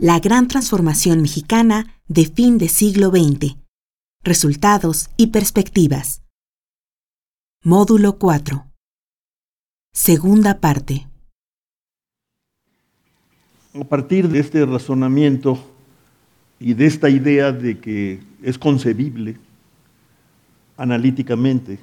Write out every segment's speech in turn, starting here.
La gran transformación mexicana de fin de siglo XX. Resultados y perspectivas. Módulo 4. Segunda parte. A partir de este razonamiento y de esta idea de que es concebible analíticamente,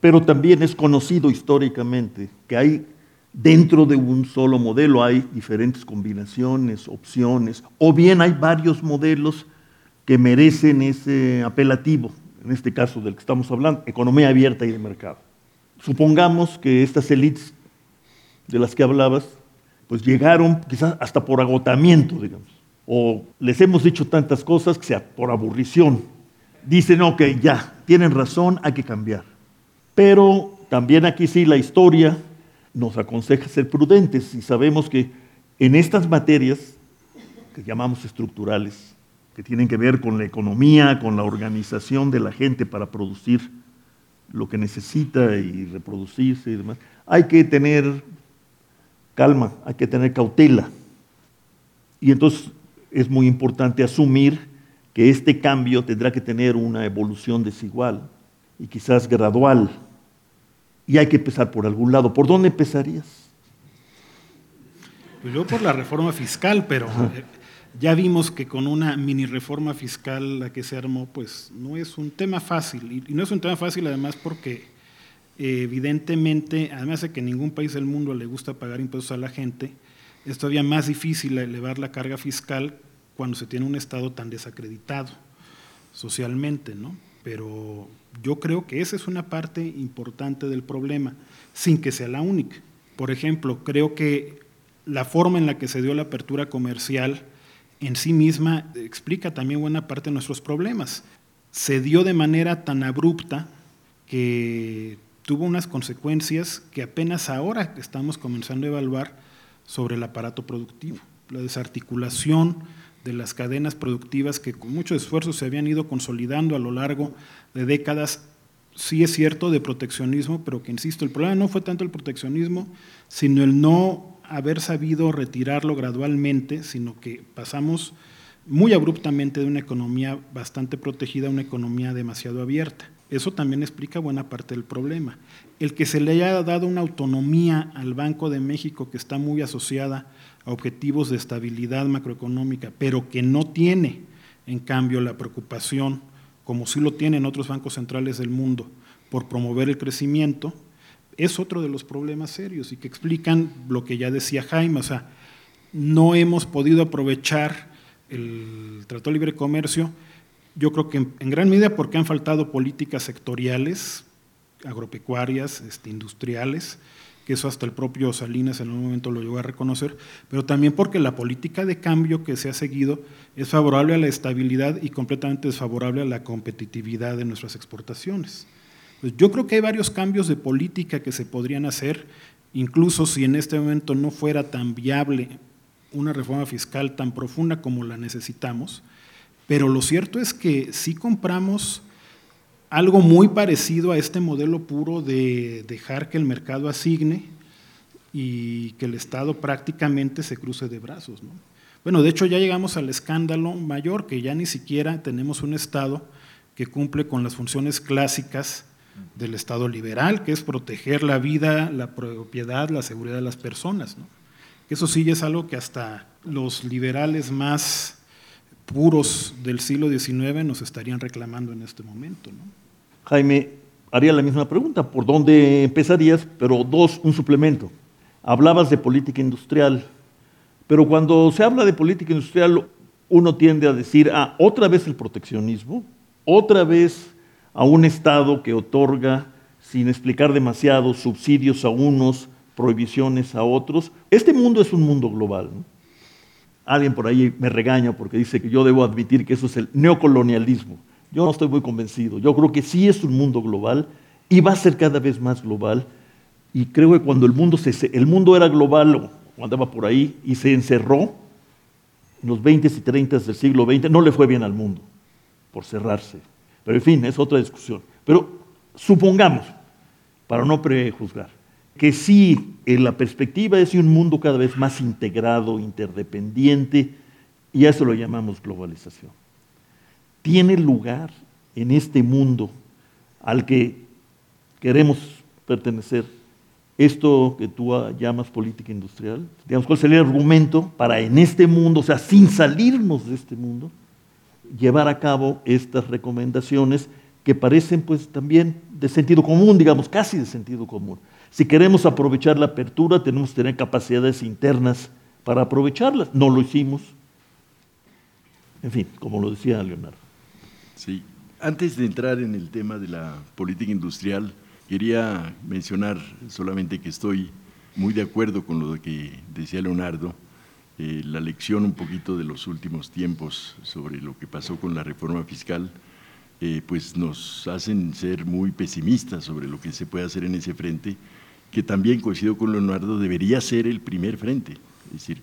pero también es conocido históricamente que hay dentro de un solo modelo hay diferentes combinaciones, opciones, o bien hay varios modelos que merecen ese apelativo, en este caso del que estamos hablando, economía abierta y de mercado. Supongamos que estas élites de las que hablabas, pues llegaron quizás hasta por agotamiento, digamos, o les hemos dicho tantas cosas que sea por aburrición. Dicen, ok, ya, tienen razón, hay que cambiar. Pero también aquí sí la historia nos aconseja ser prudentes y sabemos que en estas materias que llamamos estructurales, que tienen que ver con la economía, con la organización de la gente para producir lo que necesita y reproducirse y demás, hay que tener calma, hay que tener cautela. Y entonces es muy importante asumir que este cambio tendrá que tener una evolución desigual y quizás gradual. Y hay que empezar por algún lado. ¿Por dónde empezarías? Pues yo por la reforma fiscal, pero eh, ya vimos que con una mini reforma fiscal la que se armó, pues no es un tema fácil. Y no es un tema fácil además porque eh, evidentemente, además de que ningún país del mundo le gusta pagar impuestos a la gente, es todavía más difícil elevar la carga fiscal cuando se tiene un Estado tan desacreditado socialmente, ¿no? Pero yo creo que esa es una parte importante del problema, sin que sea la única. Por ejemplo, creo que la forma en la que se dio la apertura comercial en sí misma explica también buena parte de nuestros problemas. Se dio de manera tan abrupta que tuvo unas consecuencias que apenas ahora estamos comenzando a evaluar sobre el aparato productivo. La desarticulación de las cadenas productivas que con mucho esfuerzo se habían ido consolidando a lo largo de décadas, sí es cierto, de proteccionismo, pero que, insisto, el problema no fue tanto el proteccionismo, sino el no haber sabido retirarlo gradualmente, sino que pasamos muy abruptamente de una economía bastante protegida a una economía demasiado abierta. Eso también explica buena parte del problema. El que se le haya dado una autonomía al Banco de México que está muy asociada objetivos de estabilidad macroeconómica, pero que no tiene, en cambio, la preocupación, como sí lo tienen otros bancos centrales del mundo, por promover el crecimiento, es otro de los problemas serios y que explican lo que ya decía Jaime, o sea, no hemos podido aprovechar el Tratado de Libre Comercio, yo creo que en, gran medida porque han faltado políticas sectoriales, agropecuarias, este, industriales, que eso hasta el propio Salinas en un momento lo llegó a reconocer, pero también porque la política de cambio que se ha seguido es favorable a la estabilidad y completamente desfavorable a la competitividad de nuestras exportaciones. Pues yo creo que hay varios cambios de política que se podrían hacer, incluso si en este momento no fuera tan viable una reforma fiscal tan profunda como la necesitamos, pero lo cierto es que si compramos algo muy parecido a este modelo puro de dejar que el mercado asigne y que el Estado prácticamente se cruce de brazos. Bueno, de hecho ya llegamos al escándalo mayor, que ya ni siquiera tenemos un Estado que cumple con las funciones clásicas del Estado liberal, que es proteger la vida, la propiedad, la seguridad de las personas. Eso sí es algo que hasta los liberales más puros del siglo XIX nos estarían reclamando en este momento. Jaime, haría la misma pregunta, ¿por dónde empezarías? Pero dos, un suplemento. Hablabas de política industrial, pero cuando se habla de política industrial, uno tiende a decir, ah, otra vez el proteccionismo, otra vez a un Estado que otorga, sin explicar demasiado, subsidios a unos, prohibiciones a otros. Este mundo es un mundo global. Alguien por ahí me regaña porque dice que yo debo admitir que eso es el neocolonialismo. Yo no estoy muy convencido. Yo creo que sí es un mundo global y va a ser cada vez más global. Y creo que cuando el mundo, se, el mundo era global andaba por ahí y se encerró, en los 20 y 30 del siglo XX, no le fue bien al mundo por cerrarse. Pero en fin, es otra discusión. Pero supongamos, para no prejuzgar, que sí, en la perspectiva es un mundo cada vez más integrado, interdependiente, Y a eso lo llamamos globalización. Tiene lugar en este mundo al que queremos pertenecer esto que tú llamas política industrial? Digamos, ¿cuál sería el argumento para en este mundo, o sea, sin salirnos de este mundo, llevar a cabo estas recomendaciones que parecen pues también de sentido común, digamos, casi de sentido común? Si queremos aprovechar la apertura, tenemos que tener capacidades internas para aprovecharlas. No lo hicimos. En fin, como lo decía Leonardo. Sí, antes de entrar en el tema de la política industrial, quería mencionar solamente que estoy muy de acuerdo con lo que decía Leonardo, eh, la lección un poquito de los últimos tiempos sobre lo que pasó con la reforma fiscal, eh, pues nos hacen ser muy pesimistas sobre lo que se puede hacer en ese frente que también coincido con Leonardo, debería ser el primer frente, es decir,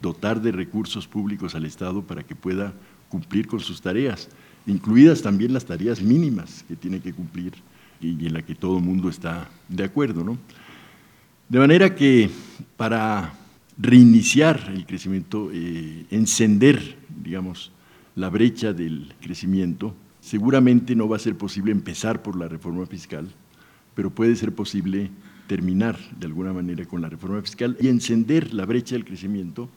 dotar de recursos públicos al Estado para que pueda cumplir con sus tareas, incluidas también las tareas mínimas que tiene que cumplir y en la que todo el mundo está de acuerdo. ¿no? De manera que para reiniciar el crecimiento, eh, encender, digamos, la brecha del crecimiento, seguramente no va a ser posible empezar por la reforma fiscal, pero puede ser posible terminar de alguna manera con la reforma fiscal y encender la brecha del crecimiento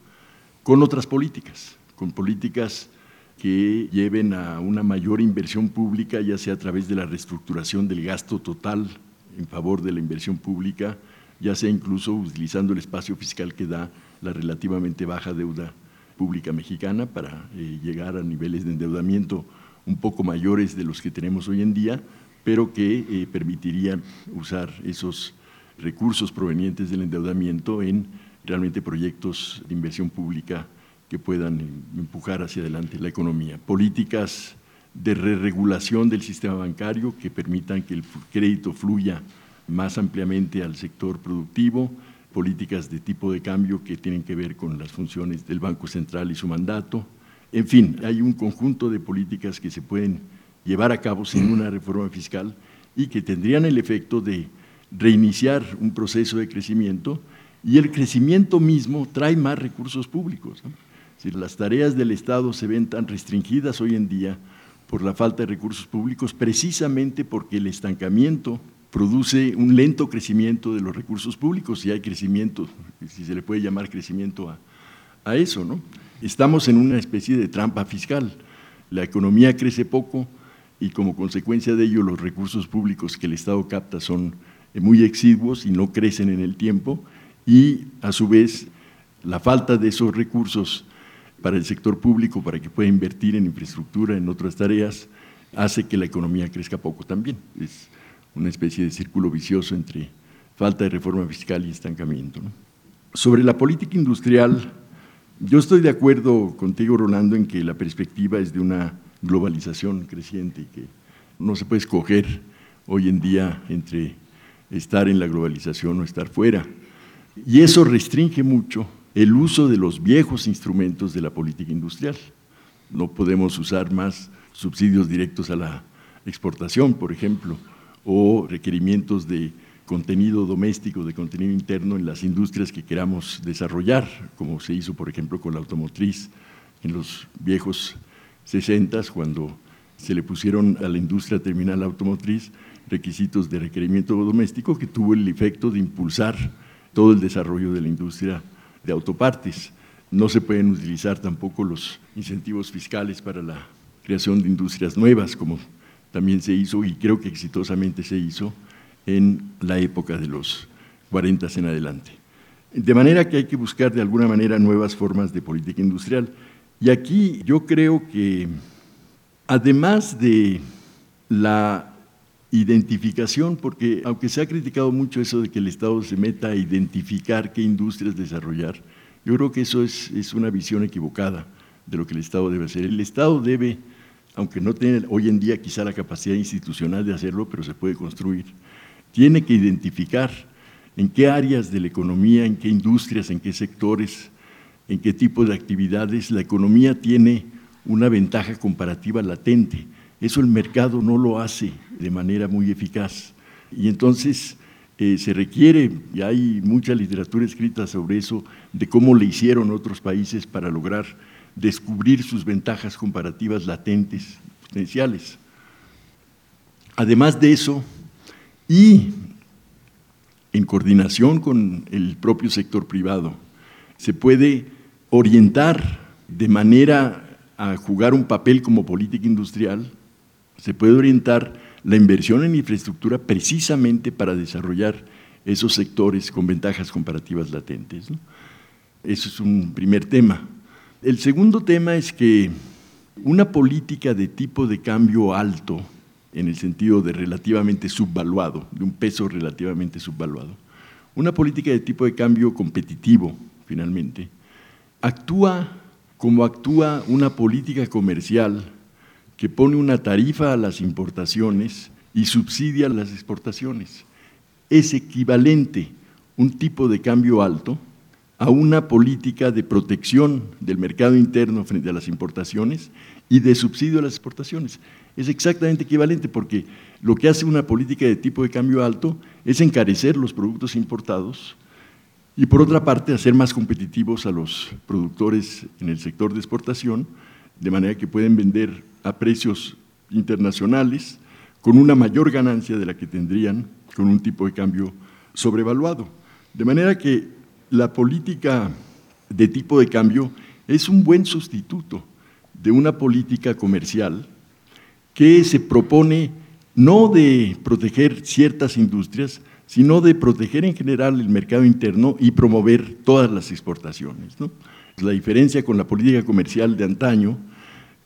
con otras políticas, con políticas que lleven a una mayor inversión pública, ya sea a través de la reestructuración del gasto total en favor de la inversión pública, ya sea incluso utilizando el espacio fiscal que da la relativamente baja deuda pública mexicana para eh, llegar a niveles de endeudamiento un poco mayores de los que tenemos hoy en día, pero que eh, permitirían usar esos recursos provenientes del endeudamiento en realmente proyectos de inversión pública que puedan empujar hacia adelante la economía. Políticas de re-regulación del sistema bancario que permitan que el crédito fluya más ampliamente al sector productivo, políticas de tipo de cambio que tienen que ver con las funciones del Banco Central y su mandato. En fin, hay un conjunto de políticas que se pueden llevar a cabo sin una reforma fiscal y que tendrían el efecto de reiniciar un proceso de crecimiento y el crecimiento mismo trae más recursos públicos. Si las tareas del Estado se ven tan restringidas hoy en día por la falta de recursos públicos, precisamente porque el estancamiento produce un lento crecimiento de los recursos públicos y hay crecimiento, si se le puede llamar crecimiento a, a eso. ¿no? Estamos en una especie de trampa fiscal. La economía crece poco y como consecuencia de ello los recursos públicos que el Estado capta son eh, muy exiguos y no crecen en el tiempo y a su vez la falta de esos recursos para el sector público para que pueda invertir en infraestructura, en otras tareas, hace que la economía crezca poco también. Es una especie de círculo vicioso entre falta de reforma fiscal y estancamiento. Sobre la política industrial, yo estoy de acuerdo contigo, Rolando, en que la perspectiva es de una globalización creciente y que no se puede escoger hoy en día entre estar en la globalización o estar fuera. Y eso restringe mucho el uso de los viejos instrumentos de la política industrial. No podemos usar más subsidios directos a la exportación, por ejemplo, o requerimientos de contenido doméstico, de contenido interno en las industrias que queramos desarrollar, como se hizo, por ejemplo, con la automotriz en los viejos 60, cuando se le pusieron a la industria terminal automotriz requisitos de requerimiento doméstico que tuvo el efecto de impulsar todo el desarrollo de la industria de autopartes. No se pueden utilizar tampoco los incentivos fiscales para la creación de industrias nuevas, como también se hizo y creo que exitosamente se hizo en la época de los 40 en adelante. De manera que hay que buscar de alguna manera nuevas formas de política industrial. Y aquí yo creo que, además de la identificación, porque aunque se ha criticado mucho eso de que el Estado se meta a identificar qué industrias desarrollar, yo creo que eso es, es una visión equivocada de lo que el Estado debe hacer. El Estado debe, aunque no tiene hoy en día quizá la capacidad institucional de hacerlo, pero se puede construir, tiene que identificar en qué áreas de la economía, en qué industrias, en qué sectores, en qué tipo de actividades la economía tiene una ventaja comparativa latente eso el mercado no lo hace de manera muy eficaz. Y entonces eh, se requiere, y hay mucha literatura escrita sobre eso, de cómo le hicieron otros países para lograr descubrir sus ventajas comparativas latentes, potenciales. Además de eso, y en coordinación con el propio sector privado, se puede orientar de manera a jugar un papel como política industrial, se puede orientar la inversión en infraestructura precisamente para desarrollar esos sectores con ventajas comparativas latentes. Eso es un primer tema. El segundo tema es que una política de tipo de cambio alto, en el sentido de relativamente subvaluado, de un peso relativamente subvaluado, una política de tipo de cambio competitivo, finalmente, actúa como actúa una política comercial que pone una tarifa a las importaciones y subsidia las exportaciones. Es equivalente un tipo de cambio alto a una política de protección del mercado interno frente a las importaciones y de subsidio a las exportaciones. Es exactamente equivalente porque lo que hace una política de tipo de cambio alto es encarecer los productos importados y por otra parte hacer más competitivos a los productores en el sector de exportación, de manera que pueden vender a precios internacionales con una mayor ganancia de la que tendrían con un tipo de cambio sobrevaluado. De manera que la política de tipo de cambio es un buen sustituto de una política comercial que se propone no de proteger ciertas industrias, sino de proteger en general el mercado interno y promover todas las exportaciones. La diferencia con la política comercial de antaño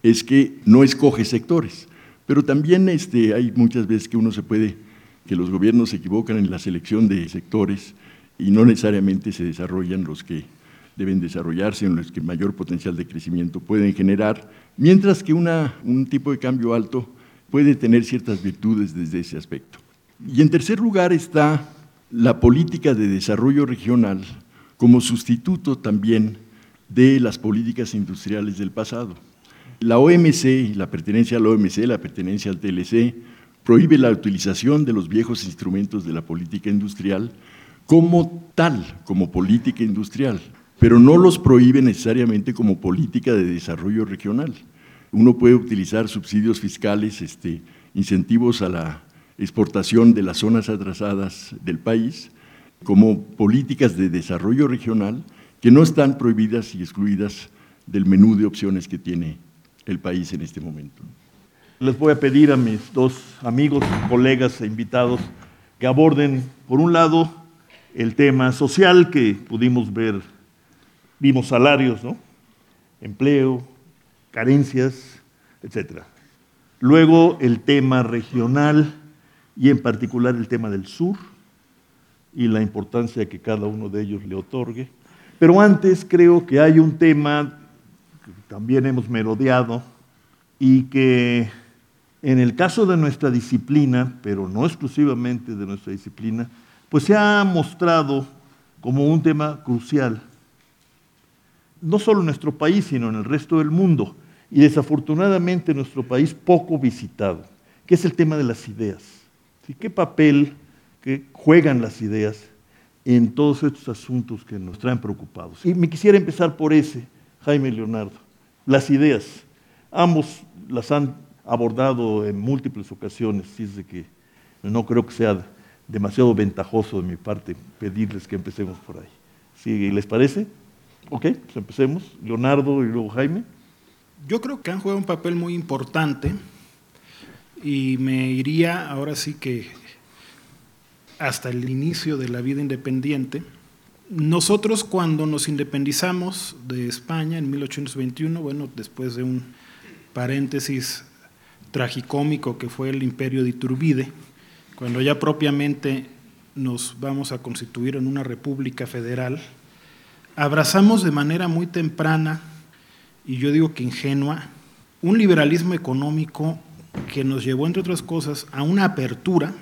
es que no escoge sectores, pero también este, hay muchas veces que uno se puede, que los gobiernos se equivocan en la selección de sectores y no necesariamente se desarrollan los que deben desarrollarse, en los que mayor potencial de crecimiento pueden generar, mientras que una, un tipo de cambio alto puede tener ciertas virtudes desde ese aspecto. Y en tercer lugar está la política de desarrollo regional como sustituto también de las políticas industriales del pasado. La OMC, la pertenencia a la OMC, la pertenencia al TLC, prohíbe la utilización de los viejos instrumentos de la política industrial como tal, como política industrial, pero no los prohíbe necesariamente como política de desarrollo regional. Uno puede utilizar subsidios fiscales, este, incentivos a la exportación de las zonas atrasadas del país como políticas de desarrollo regional que no están prohibidas y excluidas del menú de opciones que tiene el país en este momento. Les voy a pedir a mis dos amigos, colegas e invitados que aborden, por un lado, el tema social que pudimos ver, vimos salarios, ¿no? empleo, carencias, etc. Luego el tema regional, y en particular el tema del sur y la importancia que cada uno de ellos le otorgue. Pero antes creo que hay un tema que también hemos merodeado y que en el caso de nuestra disciplina, pero no exclusivamente de nuestra disciplina, pues se ha mostrado como un tema crucial, no solo en nuestro país, sino en el resto del mundo, y desafortunadamente en nuestro país poco visitado, que es el tema de las ideas. ¿Qué papel que juegan las ideas en todos estos asuntos que nos traen preocupados? Y me quisiera empezar por ese, Jaime Leonardo. Las ideas. Ambos las han abordado en múltiples ocasiones, así es de que no creo que sea demasiado ventajoso de mi parte pedirles que empecemos por ahí. ¿Sí les parece? Ok, pues empecemos. Leonardo y luego Jaime. Yo creo que han jugado un papel muy importante y me iría ahora sí que hasta el inicio de la vida independiente. Nosotros cuando nos independizamos de España en 1821, bueno, después de un paréntesis tragicómico que fue el imperio de Iturbide, cuando ya propiamente nos vamos a constituir en una república federal, abrazamos de manera muy temprana, y yo digo que ingenua, un liberalismo económico que nos llevó, entre otras cosas, a una apertura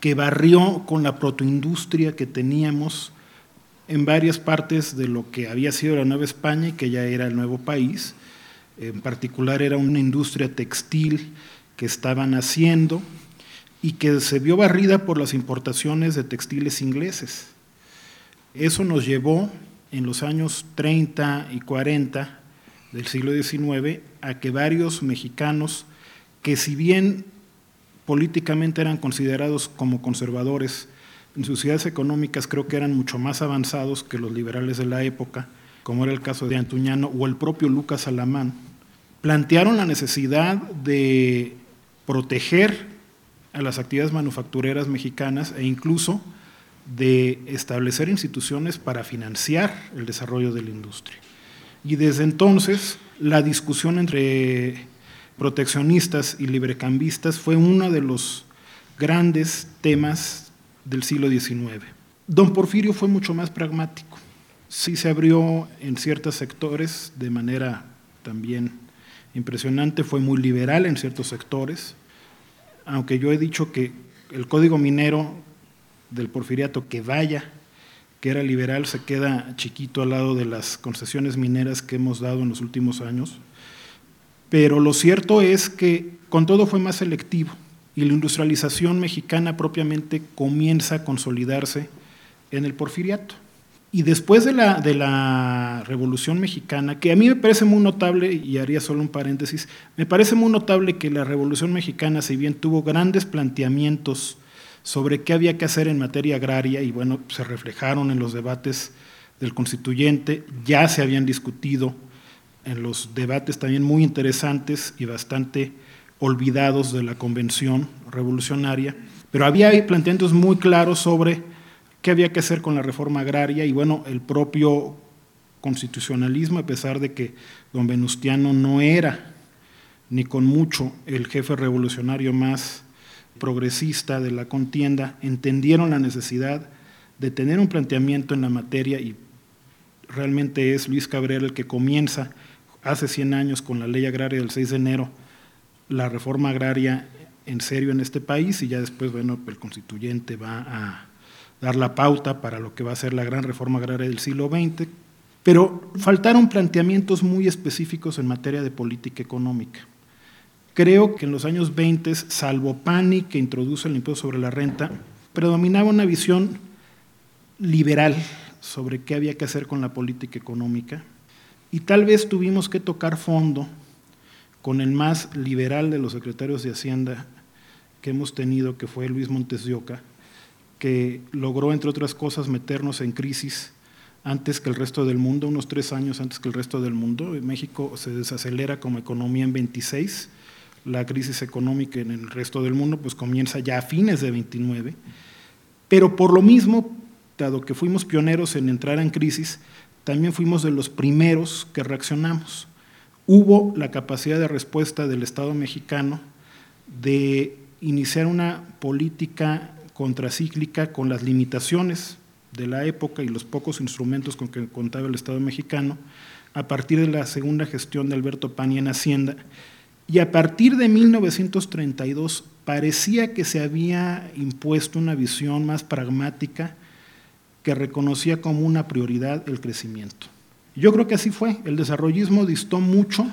que barrió con la protoindustria que teníamos en varias partes de lo que había sido la Nueva España y que ya era el nuevo país. En particular era una industria textil que estaban haciendo y que se vio barrida por las importaciones de textiles ingleses. Eso nos llevó en los años 30 y 40 del siglo XIX a que varios mexicanos que si bien políticamente eran considerados como conservadores, en sus ciudades económicas creo que eran mucho más avanzados que los liberales de la época, como era el caso de Antuñano o el propio Lucas Alamán, plantearon la necesidad de proteger a las actividades manufactureras mexicanas e incluso de establecer instituciones para financiar el desarrollo de la industria. Y desde entonces la discusión entre proteccionistas y librecambistas fue uno de los grandes temas del siglo XIX. Don Porfirio fue mucho más pragmático. Sí se abrió en ciertos sectores de manera también impresionante, fue muy liberal en ciertos sectores, aunque yo he dicho que el código minero del porfiriato que vaya, que era liberal, se queda chiquito al lado de las concesiones mineras que hemos dado en los últimos años. Pero lo cierto es que con todo fue más selectivo y la industrialización mexicana propiamente comienza a consolidarse en el porfiriato. Y después de la, de la Revolución Mexicana, que a mí me parece muy notable, y haría solo un paréntesis, me parece muy notable que la Revolución Mexicana, si bien tuvo grandes planteamientos sobre qué había que hacer en materia agraria, y bueno, se reflejaron en los debates del constituyente, ya se habían discutido en los debates también muy interesantes y bastante olvidados de la convención revolucionaria, pero había planteamientos muy claros sobre qué había que hacer con la reforma agraria y bueno, el propio constitucionalismo, a pesar de que don Venustiano no era ni con mucho el jefe revolucionario más progresista de la contienda, entendieron la necesidad de tener un planteamiento en la materia y realmente es Luis Cabrera el que comienza hace 100 años con la ley agraria del 6 de enero la reforma agraria en serio en este país y ya después, bueno, el constituyente va a dar la pauta para lo que va a ser la gran reforma agraria del siglo XX, pero faltaron planteamientos muy específicos en materia de política económica. Creo que en los años 20, salvo Pani, que introduce el impuesto sobre la renta, predominaba una visión liberal sobre qué había que hacer con la política económica y tal vez tuvimos que tocar fondo con el más liberal de los secretarios de Hacienda que hemos tenido, que fue Luis Montes de Oca, que logró, entre otras cosas, meternos en crisis antes que el resto del mundo, unos tres años antes que el resto del mundo. México se desacelera como economía en 26, la crisis económica en el resto del mundo pues comienza ya a fines de 29, pero por lo mismo, dado que fuimos pioneros en entrar en crisis, también fuimos de los primeros que reaccionamos. Hubo la capacidad de respuesta del Estado mexicano de iniciar una política contracíclica con las limitaciones de la época y los pocos instrumentos con que contaba el Estado mexicano, a partir de la segunda gestión de Alberto Pani en Hacienda, y a partir de 1932 parecía que se había impuesto una visión más pragmática que reconocía como una prioridad el crecimiento. Yo creo que así fue. El desarrollismo distó mucho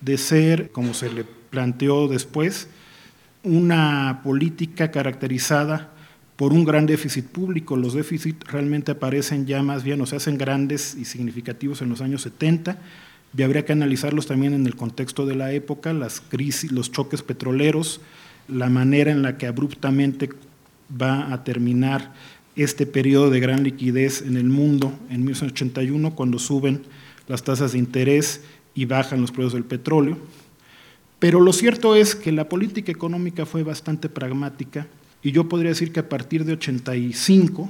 de ser, como se le planteó después, una política caracterizada por un gran déficit público. Los déficits realmente aparecen ya más bien o se hacen grandes y significativos en los años 70 y habría que analizarlos también en el contexto de la época, las crisis, los choques petroleros, la manera en la que abruptamente va a terminar este periodo de gran liquidez en el mundo en 1981, cuando suben las tasas de interés y bajan los precios del petróleo. Pero lo cierto es que la política económica fue bastante pragmática y yo podría decir que a partir de 85,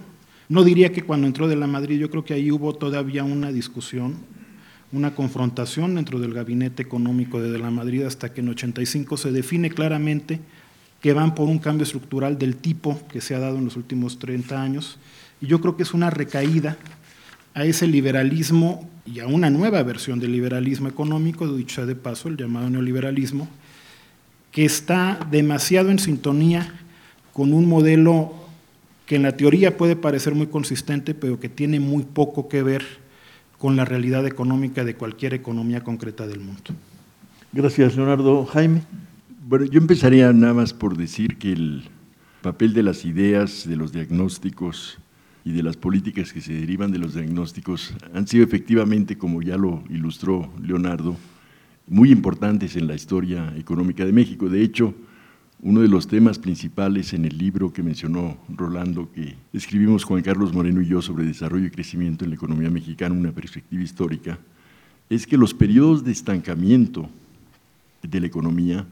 no diría que cuando entró de la Madrid, yo creo que ahí hubo todavía una discusión, una confrontación dentro del gabinete económico de, de la Madrid hasta que en 85 se define claramente que van por un cambio estructural del tipo que se ha dado en los últimos 30 años. Y yo creo que es una recaída a ese liberalismo y a una nueva versión del liberalismo económico, dicho de paso, el llamado neoliberalismo, que está demasiado en sintonía con un modelo que en la teoría puede parecer muy consistente, pero que tiene muy poco que ver con la realidad económica de cualquier economía concreta del mundo. Gracias, Leonardo. Jaime. Bueno, yo empezaría nada más por decir que el papel de las ideas, de los diagnósticos y de las políticas que se derivan de los diagnósticos han sido efectivamente, como ya lo ilustró Leonardo, muy importantes en la historia económica de México. De hecho, uno de los temas principales en el libro que mencionó Rolando, que escribimos Juan Carlos Moreno y yo sobre desarrollo y crecimiento en la economía mexicana, una perspectiva histórica, es que los periodos de estancamiento de la economía,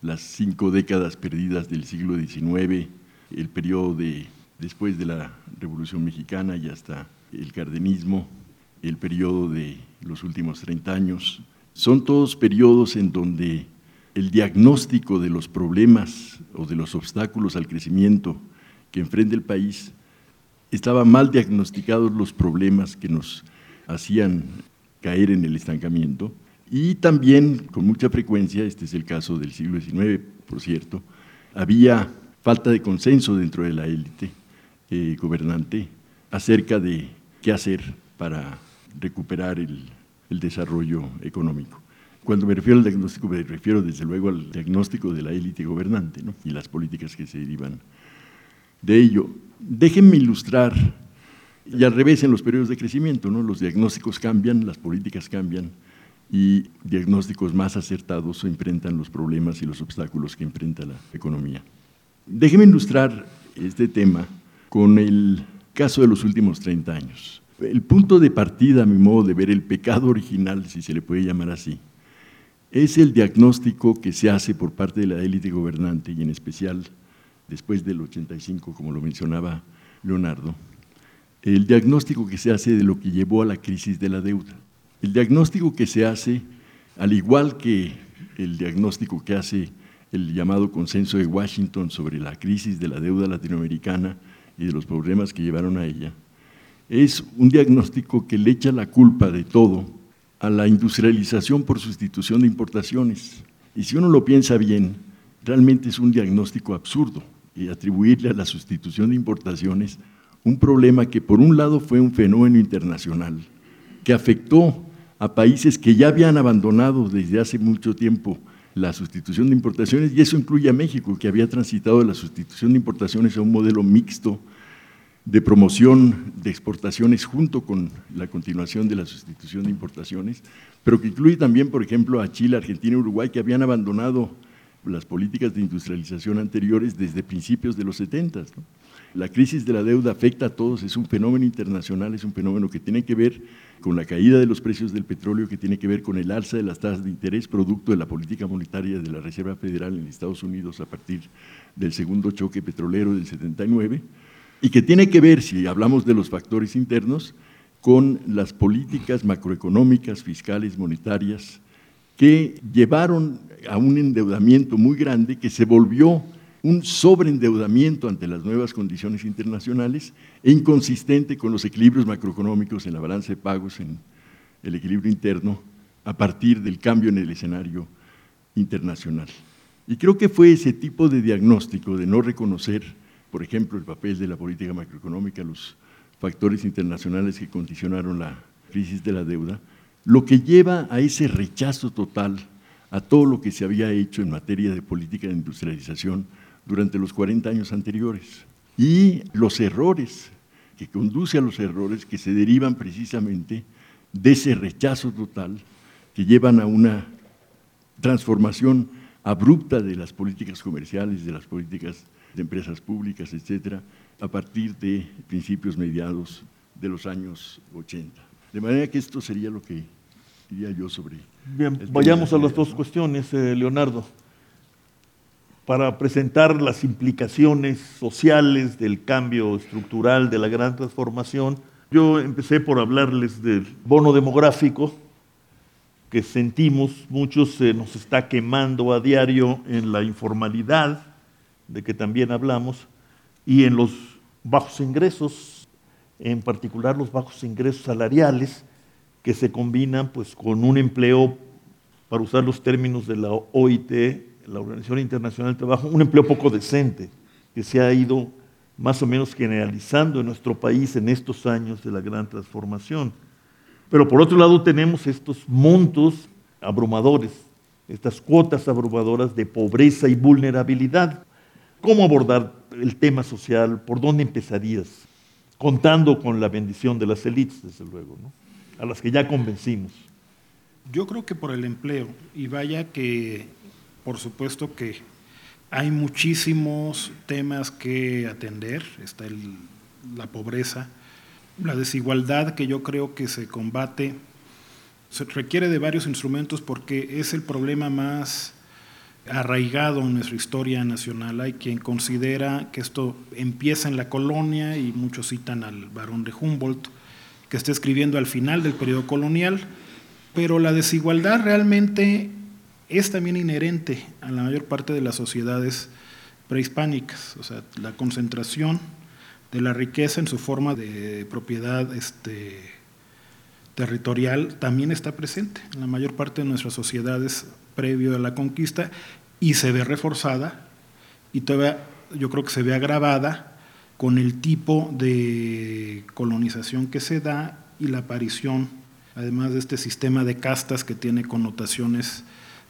las cinco décadas perdidas del siglo XIX, el periodo de, después de la Revolución Mexicana y hasta el cardenismo, el periodo de los últimos 30 años, son todos periodos en donde el diagnóstico de los problemas o de los obstáculos al crecimiento que enfrenta el país, estaba mal diagnosticados los problemas que nos hacían caer en el estancamiento y también con mucha frecuencia, este es el caso del siglo XIX, por cierto, había falta de consenso dentro de la élite eh, gobernante acerca de qué hacer para recuperar el desarrollo económico. Cuando me refiero al diagnóstico, me refiero desde luego al diagnóstico de la élite gobernante ¿no? y las políticas que se derivan de ello. Déjenme ilustrar, y al revés en los periodos de crecimiento, ¿no? los diagnósticos cambian, las políticas cambian y diagnósticos más acertados enfrentan los problemas y los obstáculos que enfrenta la economía. Déjenme ilustrar este tema con el caso de los últimos 30 años. El punto de partida, a mi modo de ver, el pecado original, si se le puede llamar así, es el diagnóstico que se hace por parte de la élite gobernante y en especial después del 85, como lo mencionaba Leonardo, el diagnóstico que se hace de lo que llevó a la crisis de la deuda. El diagnóstico que se hace, al igual que el diagnóstico que hace el llamado consenso de Washington sobre la crisis de la deuda latinoamericana y de los problemas que llevaron a ella, es un diagnóstico que le echa la culpa de todo a la industrialización por sustitución de importaciones. Y si uno lo piensa bien, realmente es un diagnóstico absurdo y atribuirle a la sustitución de importaciones un problema que por un lado fue un fenómeno internacional, que afectó a países que ya habían abandonado desde hace mucho tiempo la sustitución de importaciones, y eso incluye a México, que había transitado de la sustitución de importaciones a un modelo mixto de promoción de exportaciones junto con la continuación de la sustitución de importaciones, pero que incluye también, por ejemplo, a Chile, Argentina y Uruguay, que habían abandonado las políticas de industrialización anteriores desde principios de los 70. La crisis de la deuda afecta a todos, es un fenómeno internacional, es un fenómeno que tiene que ver con la caída de los precios del petróleo, que tiene que ver con el alza de las tasas de interés producto de la política monetaria de la Reserva Federal en Estados Unidos a partir del segundo choque petrolero del 79 y que tiene que ver, si hablamos de los factores internos, con las políticas macroeconómicas, fiscales, monetarias, que llevaron a un endeudamiento muy grande que se volvió un sobreendeudamiento ante las nuevas condiciones internacionales e inconsistente con los equilibrios macroeconómicos en la balanza de pagos, en el equilibrio interno, a partir del cambio en el escenario internacional. Y creo que fue ese tipo de diagnóstico de no reconocer por ejemplo, el papel de la política macroeconómica, los factores internacionales que condicionaron la crisis de la deuda, lo que lleva a ese rechazo total a todo lo que se había hecho en materia de política de industrialización durante los 40 años anteriores. Y los errores, que conduce a los errores que se derivan precisamente de ese rechazo total que llevan a una transformación abrupta de las políticas comerciales, de las políticas de empresas públicas, etcétera, a partir de principios mediados de los años 80. De manera que esto sería lo que diría yo sobre. Bien, vayamos a las dos cuestiones, eh, Leonardo. Para presentar las implicaciones sociales del cambio estructural, de la gran transformación, yo empecé por hablarles del bono demográfico, que sentimos muchos se nos está quemando a diario en la informalidad, de que también hablamos, y en los bajos ingresos, en particular los bajos ingresos salariales, que se combinan pues, con un empleo, para usar los términos de la OIT, la Organización Internacional del Trabajo, un empleo poco decente, que se ha ido más o menos generalizando en nuestro país en estos años de la gran transformación. Pero por otro lado tenemos estos montos abrumadores, estas cuotas abrumadoras de pobreza y vulnerabilidad. ¿Cómo abordar el tema social? ¿Por dónde empezarías? Contando con la bendición de las élites, desde luego, a las que ya convencimos. Yo creo que por el empleo, y vaya que por supuesto que hay muchísimos temas que atender, está la pobreza, la desigualdad que yo creo que se combate, se requiere de varios instrumentos porque es el problema más arraigado en nuestra historia nacional. Hay quien considera que esto empieza en la colonia y muchos citan al barón de Humboldt, que está escribiendo al final del periodo colonial, pero la desigualdad realmente es también inherente a la mayor parte de las sociedades prehispánicas, o sea, la concentración de la riqueza en su forma de propiedad este, territorial también está presente en la mayor parte de nuestras sociedades previo a la conquista y se ve reforzada y todavía yo creo que se ve agravada con el tipo de colonización que se da y la aparición, además de este sistema de castas que tiene connotaciones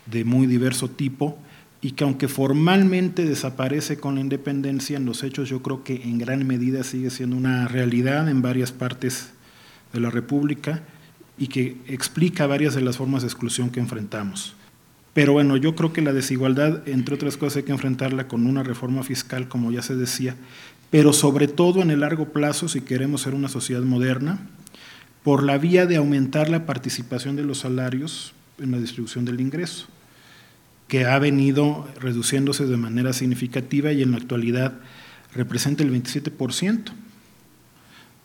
de muy diverso tipo y que aunque formalmente desaparece con la independencia, en los hechos yo creo que en gran medida sigue siendo una realidad en varias partes de la República y que explica varias de las formas de exclusión que enfrentamos. Pero bueno, yo creo que la desigualdad, entre otras cosas, hay que enfrentarla con una reforma fiscal, como ya se decía, pero sobre todo en el largo plazo, si queremos ser una sociedad moderna, por la vía de aumentar la participación de los salarios en la distribución del ingreso, que ha venido reduciéndose de manera significativa y en la actualidad representa el 27%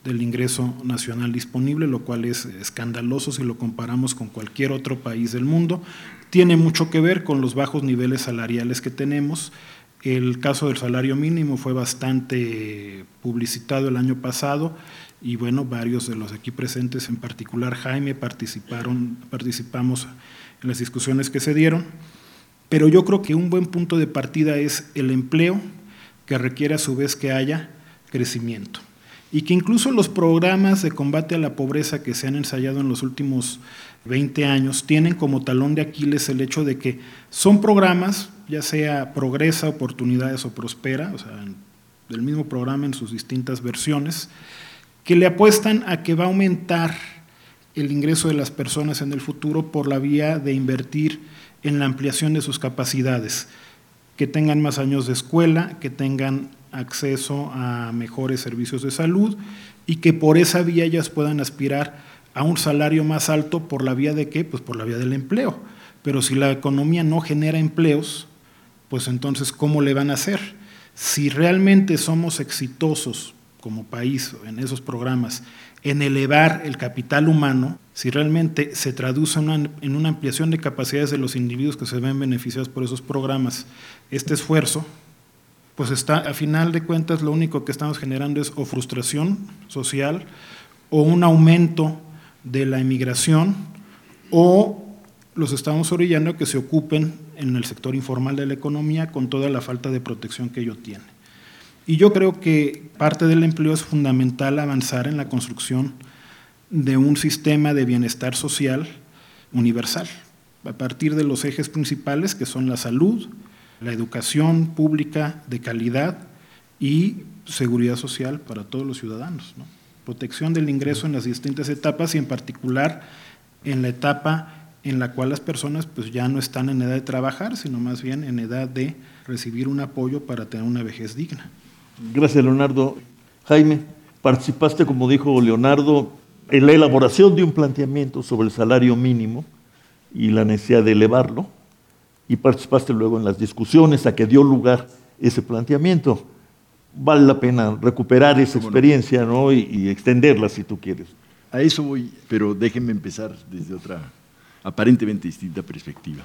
del ingreso nacional disponible, lo cual es escandaloso si lo comparamos con cualquier otro país del mundo. Tiene mucho que ver con los bajos niveles salariales que tenemos. El caso del salario mínimo fue bastante publicitado el año pasado y bueno, varios de los aquí presentes, en particular Jaime, participaron, participamos en las discusiones que se dieron. Pero yo creo que un buen punto de partida es el empleo, que requiere a su vez que haya crecimiento y que incluso los programas de combate a la pobreza que se han ensayado en los últimos 20 años tienen como talón de Aquiles el hecho de que son programas, ya sea Progresa, Oportunidades o Prospera, o sea, del mismo programa en sus distintas versiones, que le apuestan a que va a aumentar el ingreso de las personas en el futuro por la vía de invertir en la ampliación de sus capacidades, que tengan más años de escuela, que tengan acceso a mejores servicios de salud y que por esa vía ellas puedan aspirar a un salario más alto por la vía de qué? Pues por la vía del empleo. Pero si la economía no genera empleos, pues entonces ¿cómo le van a hacer? Si realmente somos exitosos como país en esos programas en elevar el capital humano, si realmente se traduce en una ampliación de capacidades de los individuos que se ven beneficiados por esos programas, este esfuerzo, pues está, a final de cuentas, lo único que estamos generando es o frustración social o un aumento de la inmigración o los estamos orillando a que se ocupen en el sector informal de la economía con toda la falta de protección que ello tiene. Y yo creo que parte del empleo es fundamental avanzar en la construcción de un sistema de bienestar social universal, a partir de los ejes principales que son la salud, la educación pública de calidad y seguridad social para todos los ciudadanos. Protección del ingreso en las distintas etapas y en particular en la etapa en la cual las personas pues ya no están en edad de trabajar, sino más bien en edad de recibir un apoyo para tener una vejez digna. Gracias, Leonardo. Jaime, participaste, como dijo Leonardo, en la elaboración de un planteamiento sobre el salario mínimo y la necesidad de elevarlo y participaste luego en las discusiones a que dio lugar ese planteamiento. Vale la pena recuperar esa experiencia ¿no? y, y extenderla si tú quieres. A eso voy, pero déjenme empezar desde otra aparentemente distinta perspectiva.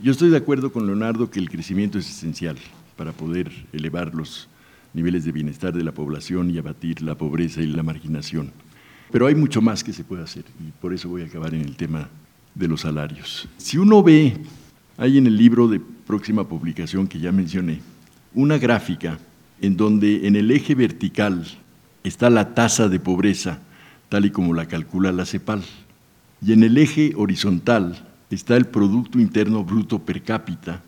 Yo estoy de acuerdo con Leonardo que el crecimiento es esencial para poder elevar los niveles de bienestar de la población y abatir la pobreza y la marginación. Pero hay mucho más que se puede hacer y por eso voy a acabar en el tema de los salarios. Si uno ve hay en el libro de próxima publicación que ya mencioné una gráfica en donde en el eje vertical está la tasa de pobreza, tal y como la calcula la CEPAL, y en el eje horizontal está el Producto Interno Bruto per cápita,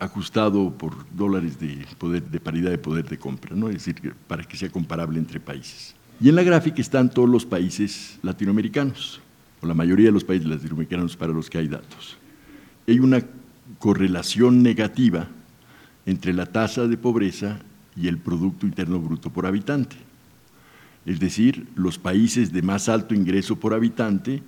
ajustado por dólares de, poder, de paridad de poder de compra, ¿no? es decir, para que sea comparable entre países. Y en la gráfica están todos los países latinoamericanos. o la mayoría de los países latinoamericanos para los que hay datos. Hay una correlación negativa entre la tasa de pobreza y el Producto Interno Bruto por habitante. Es decir, los países de más alto ingreso por habitante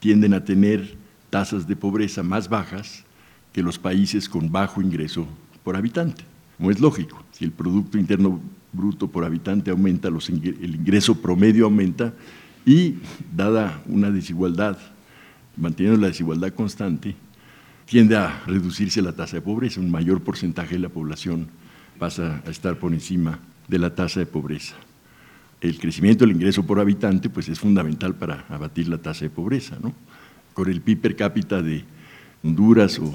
tienden a tener tasas de pobreza más bajas que los países con bajo ingreso por habitante. Como es lógico, si el Producto Interno Bruto por habitante aumenta, el ingreso promedio aumenta y dada una desigualdad, manteniendo la desigualdad constante, tiende a reducirse la tasa de pobreza, un mayor porcentaje de la población pasa a estar por encima de la tasa de pobreza. El crecimiento del ingreso por habitante pues, es fundamental para abatir la tasa de pobreza. ¿no? Con el PIB per cápita de Honduras o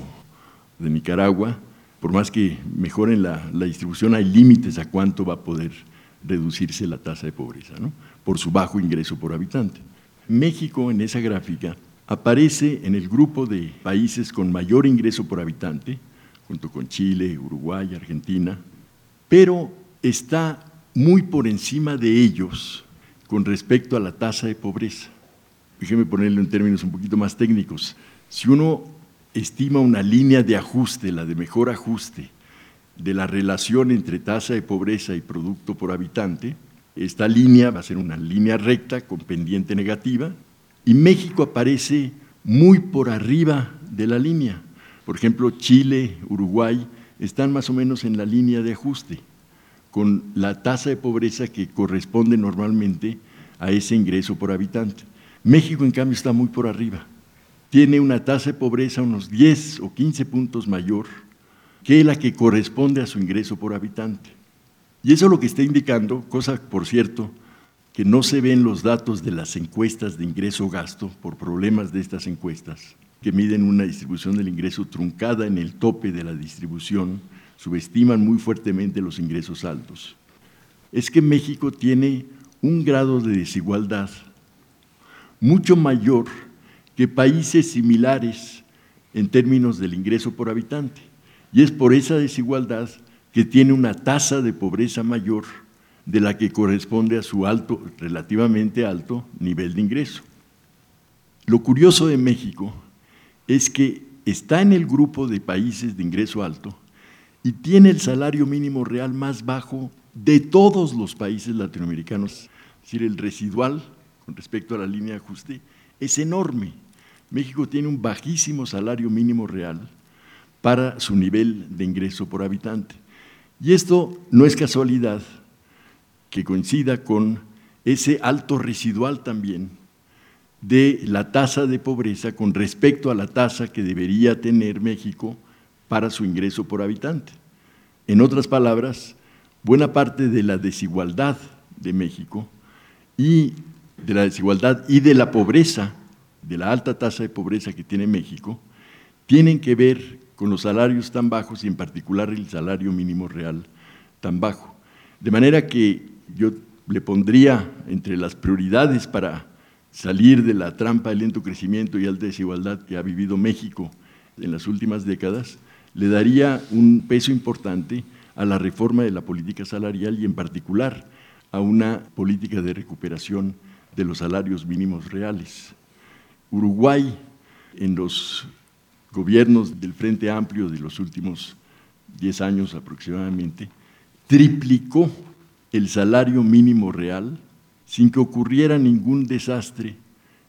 de Nicaragua, por más que mejoren la, distribución, hay límites a cuánto va a poder reducirse la tasa de pobreza, ¿no? por su bajo ingreso por habitante. México en esa gráfica aparece en el grupo de países con mayor ingreso por habitante, junto con Chile, Uruguay, Argentina, pero está muy por encima de ellos con respecto a la tasa de pobreza. Déjeme ponerlo en términos un poquito más técnicos. Si uno estima una línea de ajuste, la de mejor ajuste, de la relación entre tasa de pobreza y producto por habitante, esta línea va a ser una línea recta con pendiente negativa, y México aparece muy por arriba de la línea. Por ejemplo, Chile, Uruguay están más o menos en la línea de ajuste, con la tasa de pobreza que corresponde normalmente a ese ingreso por habitante. México, en cambio, está muy por arriba. Tiene una tasa de pobreza unos 10 o 15 puntos mayor que la que corresponde a su ingreso por habitante. Y eso es lo que está indicando, cosa, por cierto, que no se ven los datos de las encuestas de ingreso-gasto por problemas de estas encuestas, que miden una distribución del ingreso truncada en el tope de la distribución, subestiman muy fuertemente los ingresos altos. Es que México tiene un grado de desigualdad mucho mayor que países similares en términos del ingreso por habitante. Y es por esa desigualdad que tiene una tasa de pobreza mayor de la que corresponde a su alto, relativamente alto nivel de ingreso. Lo curioso de México es que está en el grupo de países de ingreso alto y tiene el salario mínimo real más bajo de todos los países latinoamericanos. Es decir, el residual con respecto a la línea de ajuste es enorme. México tiene un bajísimo salario mínimo real para su nivel de ingreso por habitante. Y esto no es casualidad, que coincida con ese alto residual también de la tasa de pobreza con respecto a la tasa que debería tener México para su ingreso por habitante. En otras palabras, buena parte de la desigualdad de México y de la desigualdad y de la pobreza, de la alta tasa de pobreza que tiene México, tienen que ver con los salarios tan bajos y en particular el salario mínimo real tan bajo. De manera que yo le pondría entre las prioridades para salir de la trampa de lento crecimiento y alta desigualdad que ha vivido México en las últimas décadas, le daría un peso importante a la reforma de la política salarial y en particular a una política de recuperación de los salarios mínimos reales. Uruguay, en los gobiernos del Frente Amplio de los últimos 10 años aproximadamente, triplicó el salario mínimo real sin que ocurriera ningún desastre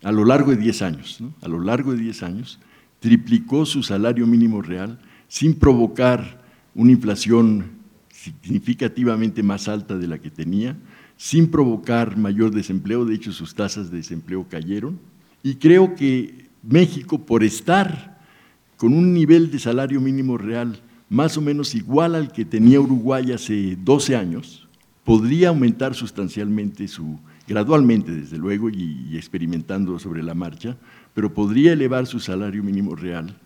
a lo largo de 10 años. A lo largo de 10 años triplicó su salario mínimo real sin provocar una inflación significativamente más alta de la que tenía, sin provocar mayor desempleo, de hecho sus tasas de desempleo cayeron. Y creo que México, por estar con un nivel de salario mínimo real más o menos igual al que tenía Uruguay hace 12 años, podría aumentar sustancialmente su, gradualmente desde luego y, experimentando sobre la marcha, pero podría elevar su salario mínimo real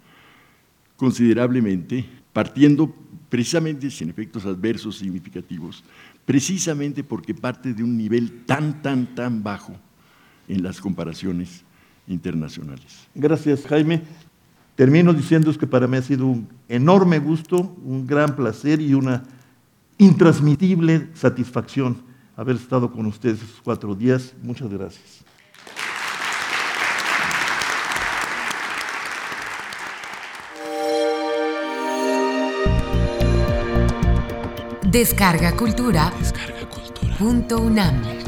considerablemente, partiendo precisamente sin efectos adversos significativos, precisamente porque parte de un nivel tan, tan, tan bajo en las comparaciones internacionales. Gracias, Jaime. Termino diciéndoles que para mí ha sido un enorme gusto, un gran placer y una intransmitible satisfacción haber estado con ustedes estos cuatro días. Muchas gracias. Descarga Cultura. Descarga Cultura. Punto UNAM.